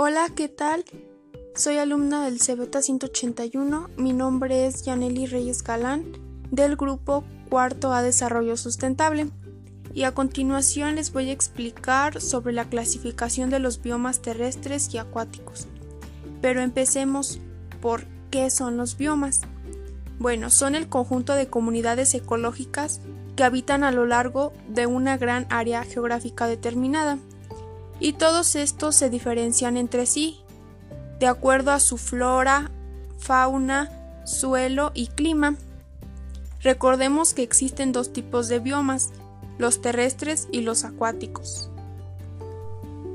Hola, ¿qué tal? Soy alumna del CBT 181. Mi nombre es Yaneli Reyes Galán, del grupo Cuarto A Desarrollo Sustentable. Y a continuación les voy a explicar sobre la clasificación de los biomas terrestres y acuáticos. Pero empecemos por qué son los biomas. Bueno, son el conjunto de comunidades ecológicas que habitan a lo largo de una gran área geográfica determinada y todos estos se diferencian entre sí, de acuerdo a su flora, fauna, suelo y clima. Recordemos que existen dos tipos de biomas, los terrestres y los acuáticos.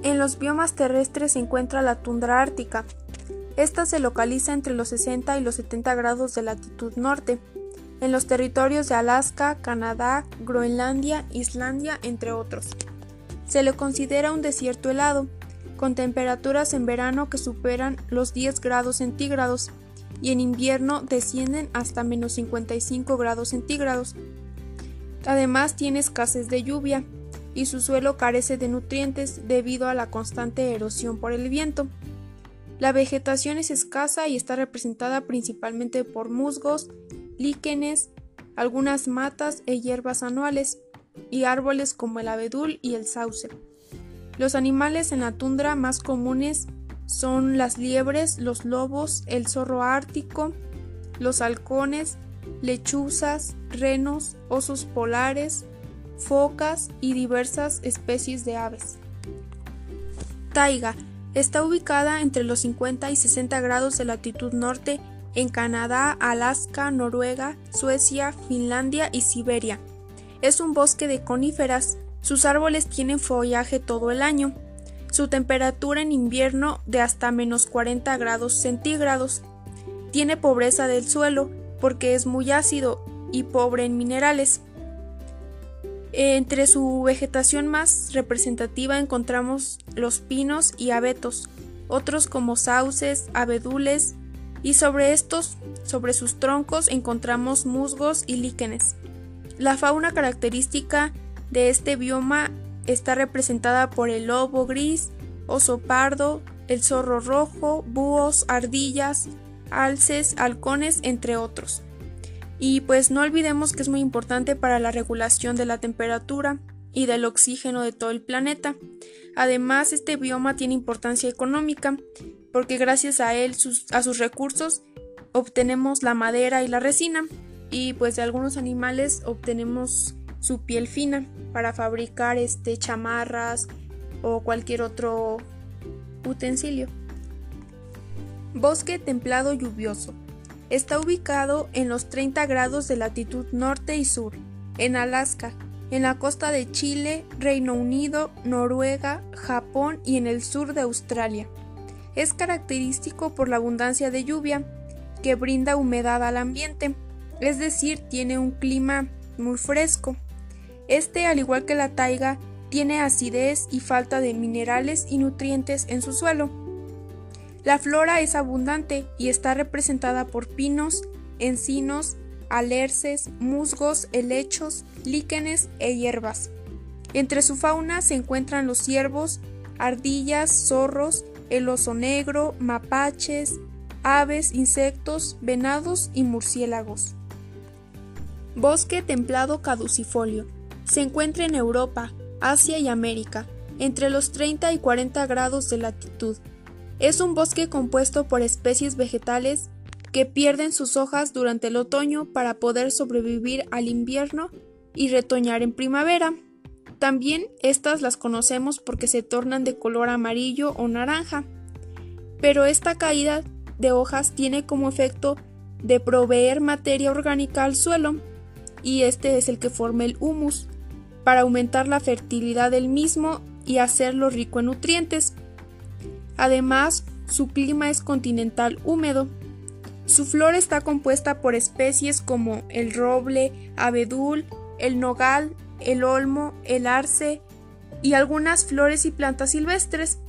En los biomas terrestres se encuentra la tundra ártica. Esta se localiza entre los 60 y los 70 grados de latitud norte, en los territorios de Alaska, Canadá, Groenlandia, Islandia, entre otros. Se le considera un desierto helado, con temperaturas en verano que superan los 10 grados centígrados y en invierno descienden hasta menos 55 grados centígrados. Además tiene escasez de lluvia y su suelo carece de nutrientes debido a la constante erosión por el viento. La vegetación es escasa y está representada principalmente por musgos, líquenes, algunas matas e hierbas anuales y árboles como el abedul y el sauce. Los animales en la tundra más comunes son las liebres, los lobos, el zorro ártico, los halcones, lechuzas, renos, osos polares, focas y diversas especies de aves. Taiga está ubicada entre los 50 y 60 grados de latitud norte en Canadá, Alaska, Noruega, Suecia, Finlandia y Siberia. Es un bosque de coníferas. Sus árboles tienen follaje todo el año. Su temperatura en invierno de hasta menos 40 grados centígrados. Tiene pobreza del suelo porque es muy ácido y pobre en minerales. Entre su vegetación más representativa encontramos los pinos y abetos, otros como sauces, abedules, y sobre estos, sobre sus troncos, encontramos musgos y líquenes. La fauna característica de este bioma está representada por el lobo gris, oso pardo, el zorro rojo, búhos, ardillas, alces, halcones, entre otros. Y pues no olvidemos que es muy importante para la regulación de la temperatura y del oxígeno de todo el planeta. Además, este bioma tiene importancia económica porque gracias a él, a sus recursos, obtenemos la madera y la resina y pues de algunos animales obtenemos su piel fina para fabricar este chamarras o cualquier otro utensilio. Bosque templado lluvioso. Está ubicado en los 30 grados de latitud norte y sur, en Alaska, en la costa de Chile, Reino Unido, Noruega, Japón y en el sur de Australia. Es característico por la abundancia de lluvia, que brinda humedad al ambiente, es decir, tiene un clima muy fresco. Este, al igual que la taiga, tiene acidez y falta de minerales y nutrientes en su suelo. La flora es abundante y está representada por pinos, encinos, alerces, musgos, helechos, líquenes e hierbas. Entre su fauna se encuentran los ciervos, ardillas, zorros, el oso negro, mapaches, aves, insectos, venados y murciélagos. Bosque templado caducifolio. Se encuentra en Europa, Asia y América, entre los 30 y 40 grados de latitud. Es un bosque compuesto por especies vegetales que pierden sus hojas durante el otoño para poder sobrevivir al invierno y retoñar en primavera. También estas las conocemos porque se tornan de color amarillo o naranja. Pero esta caída de hojas tiene como efecto de proveer materia orgánica al suelo, y este es el que forma el humus, para aumentar la fertilidad del mismo y hacerlo rico en nutrientes. Además, su clima es continental húmedo. Su flora está compuesta por especies como el roble, abedul, el nogal, el olmo, el arce y algunas flores y plantas silvestres.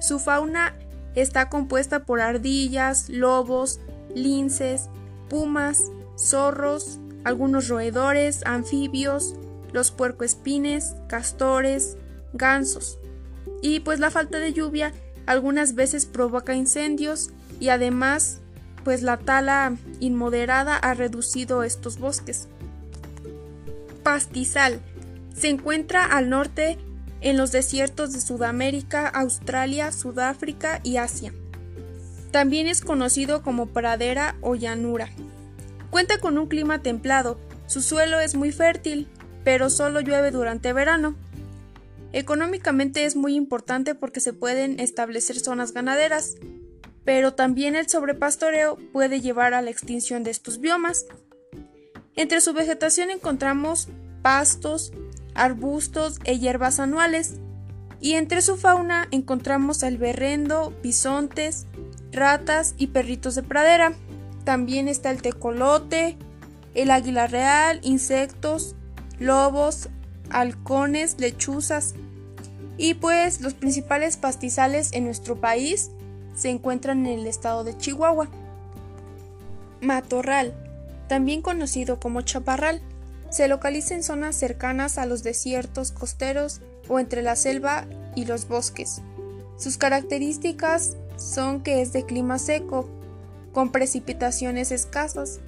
Su fauna está compuesta por ardillas, lobos, linces, pumas, zorros, algunos roedores, anfibios, los puercoespines, castores, gansos. Y pues la falta de lluvia algunas veces provoca incendios y además pues la tala inmoderada ha reducido estos bosques. Pastizal se encuentra al norte en los desiertos de Sudamérica, Australia, Sudáfrica y Asia. También es conocido como pradera o llanura. Cuenta con un clima templado, su suelo es muy fértil, pero solo llueve durante verano. Económicamente es muy importante porque se pueden establecer zonas ganaderas, pero también el sobrepastoreo puede llevar a la extinción de estos biomas. Entre su vegetación encontramos pastos, arbustos e hierbas anuales, y entre su fauna encontramos el berrendo, bisontes, ratas y perritos de pradera. También está el tecolote, el águila real, insectos, lobos, halcones, lechuzas. Y pues los principales pastizales en nuestro país se encuentran en el estado de Chihuahua. Matorral, también conocido como chaparral, se localiza en zonas cercanas a los desiertos costeros o entre la selva y los bosques. Sus características son que es de clima seco, con precipitaciones escasas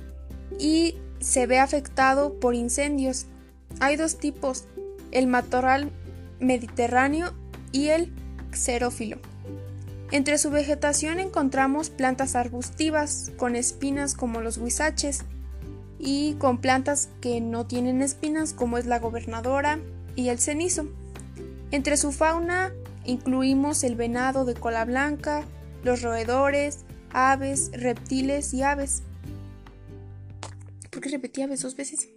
y se ve afectado por incendios. Hay dos tipos, el matorral mediterráneo y el xerófilo. Entre su vegetación encontramos plantas arbustivas con espinas como los huizaches y con plantas que no tienen espinas como es la gobernadora y el cenizo. Entre su fauna incluimos el venado de cola blanca, los roedores, aves, reptiles y aves. ¿Por qué repetí aves dos veces?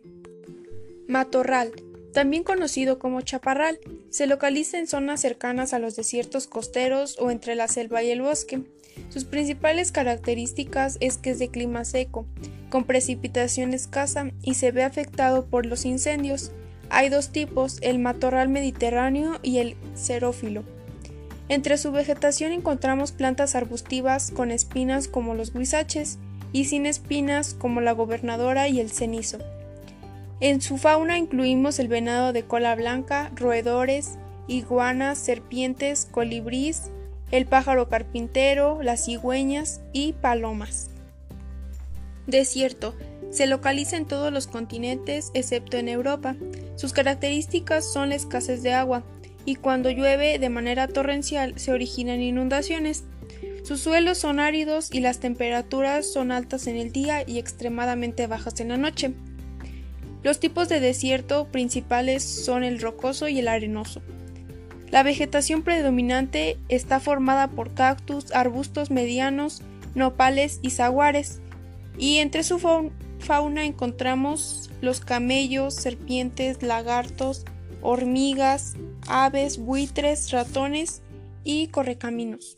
Matorral, también conocido como chaparral, se localiza en zonas cercanas a los desiertos costeros o entre la selva y el bosque. Sus principales características es que es de clima seco, con precipitación escasa y se ve afectado por los incendios. Hay dos tipos, el matorral mediterráneo y el xerófilo. Entre su vegetación encontramos plantas arbustivas con espinas como los guisaches y sin espinas como la gobernadora y el cenizo. En su fauna incluimos el venado de cola blanca, roedores, iguanas, serpientes, colibrís, el pájaro carpintero, las cigüeñas y palomas. Desierto. Se localiza en todos los continentes excepto en Europa. Sus características son la escasez de agua, y cuando llueve de manera torrencial se originan inundaciones. Sus suelos son áridos y las temperaturas son altas en el día y extremadamente bajas en la noche. Los tipos de desierto principales son el rocoso y el arenoso. La vegetación predominante está formada por cactus, arbustos medianos, nopales y zaguares, y entre su fauna encontramos los camellos, serpientes, lagartos, hormigas, aves, buitres, ratones y correcaminos.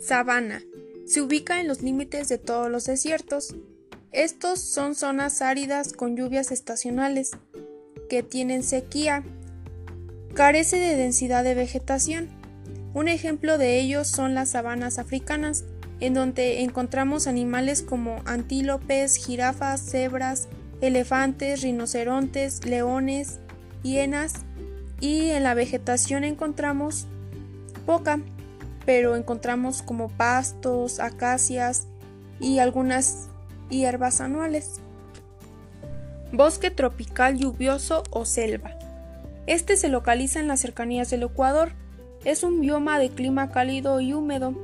Sabana. Se ubica en los límites de todos los desiertos. Estos son zonas áridas con lluvias estacionales, que tienen sequía. Carece de densidad de vegetación. Un ejemplo de ellos son las sabanas africanas, en donde encontramos animales como antílopes, jirafas, cebras, elefantes, rinocerontes, leones, hienas y en la vegetación encontramos poca, pero encontramos como pastos, acacias y algunas hierbas anuales. Bosque tropical lluvioso o selva. Este se localiza en las cercanías del Ecuador. Es un bioma de clima cálido y húmedo,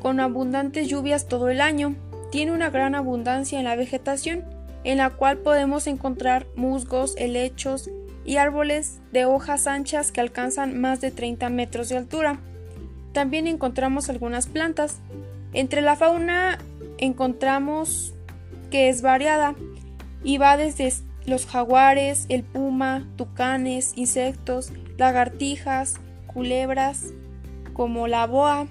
con abundantes lluvias todo el año. Tiene una gran abundancia en la vegetación, en la cual podemos encontrar musgos, helechos, y árboles de hojas anchas que alcanzan más de 30 metros de altura. También encontramos algunas plantas. Entre la fauna encontramos que es variada y va desde los jaguares, el puma, tucanes, insectos, lagartijas, culebras, como la boa,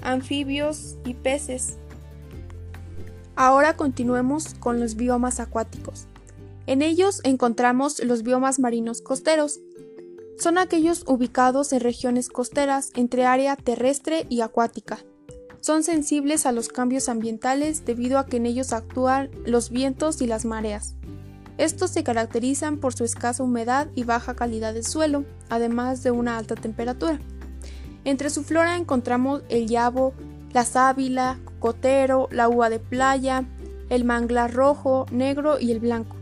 anfibios y peces. Ahora continuemos con los biomas acuáticos. En ellos encontramos los biomas marinos costeros. Son aquellos ubicados en regiones costeras entre área terrestre y acuática. Son sensibles a los cambios ambientales debido a que en ellos actúan los vientos y las mareas. Estos se caracterizan por su escasa humedad y baja calidad del suelo, además de una alta temperatura. Entre su flora encontramos el yabo, la sábila, cocotero, la uva de playa, el manglar rojo, negro y el blanco.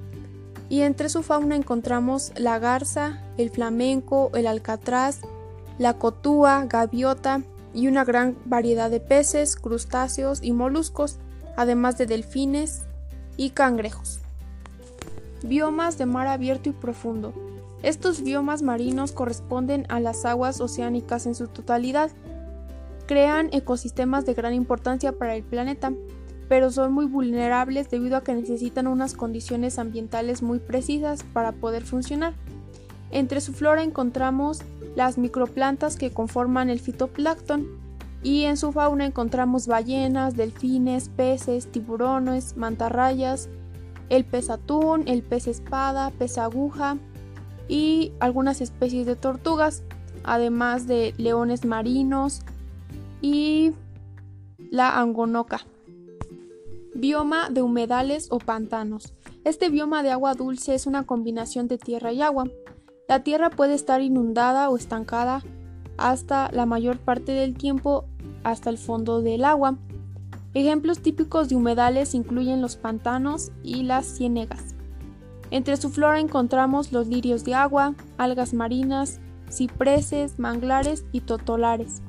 Y entre su fauna encontramos la garza, el flamenco, el alcatraz, la cotúa, gaviota y una gran variedad de peces, crustáceos y moluscos, además de delfines y cangrejos. Biomas de mar abierto y profundo. Estos biomas marinos corresponden a las aguas oceánicas en su totalidad. Crean ecosistemas de gran importancia para el planeta, pero son muy vulnerables debido a que necesitan unas condiciones ambientales muy precisas para poder funcionar. Entre su flora encontramos las microplantas que conforman el fitoplancton y en su fauna encontramos ballenas, delfines, peces, tiburones, mantarrayas, el pez atún, el pez espada, pez aguja y algunas especies de tortugas, además de leones marinos y la angonoca. Bioma de humedales o pantanos. Este bioma de agua dulce es una combinación de tierra y agua. La tierra puede estar inundada o estancada hasta la mayor parte del tiempo hasta el fondo del agua. Ejemplos típicos de humedales incluyen los pantanos y las ciénegas. Entre su flora encontramos los lirios de agua, algas marinas, cipreses, manglares y totolares.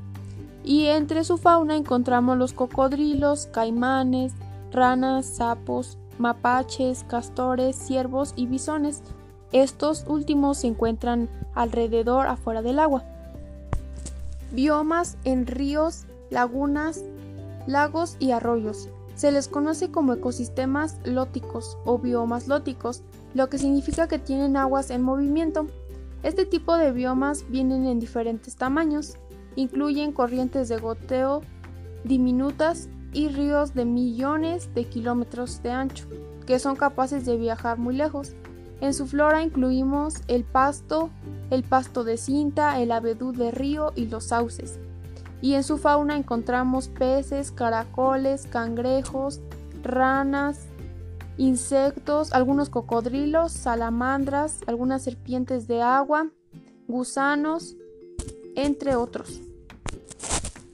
Y entre su fauna encontramos los cocodrilos, caimanes, ranas, sapos, mapaches, castores, ciervos y bisones. Estos últimos se encuentran alrededor afuera del agua. Biomas en ríos, lagunas, lagos y arroyos. Se les conoce como ecosistemas lóticos o biomas lóticos, lo que significa que tienen aguas en movimiento. Este tipo de biomas vienen en diferentes tamaños, incluyen corrientes de goteo diminutas y ríos de millones de kilómetros de ancho, que son capaces de viajar muy lejos. En su flora incluimos el pasto, el pasto de cinta, el abedú de río y los sauces y en su fauna encontramos peces, caracoles, cangrejos, ranas, insectos, algunos cocodrilos, salamandras, algunas serpientes de agua, gusanos, entre otros.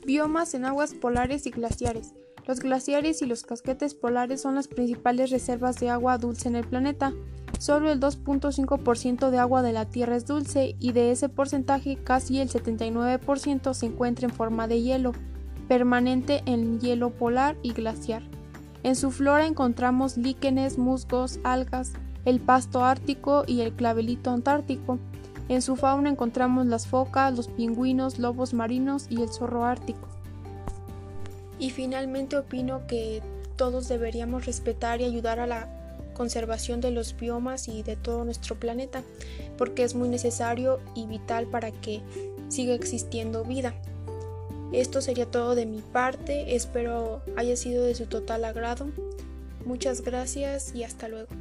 Biomas en aguas polares y glaciares. Los glaciares y los casquetes polares son las principales reservas de agua dulce en el planeta. Solo el 2.5% de agua de la Tierra es dulce y de ese porcentaje casi el 79% se encuentra en forma de hielo, permanente en hielo polar y glaciar. En su flora encontramos líquenes, musgos, algas, el pasto ártico y el clavelito antártico. En su fauna encontramos las focas, los pingüinos, lobos marinos y el zorro ártico. Y finalmente opino que todos deberíamos respetar y ayudar a la conservación de los biomas y de todo nuestro planeta, porque es muy necesario y vital para que siga existiendo vida. Esto sería todo de mi parte, espero haya sido de su total agrado. Muchas gracias y hasta luego.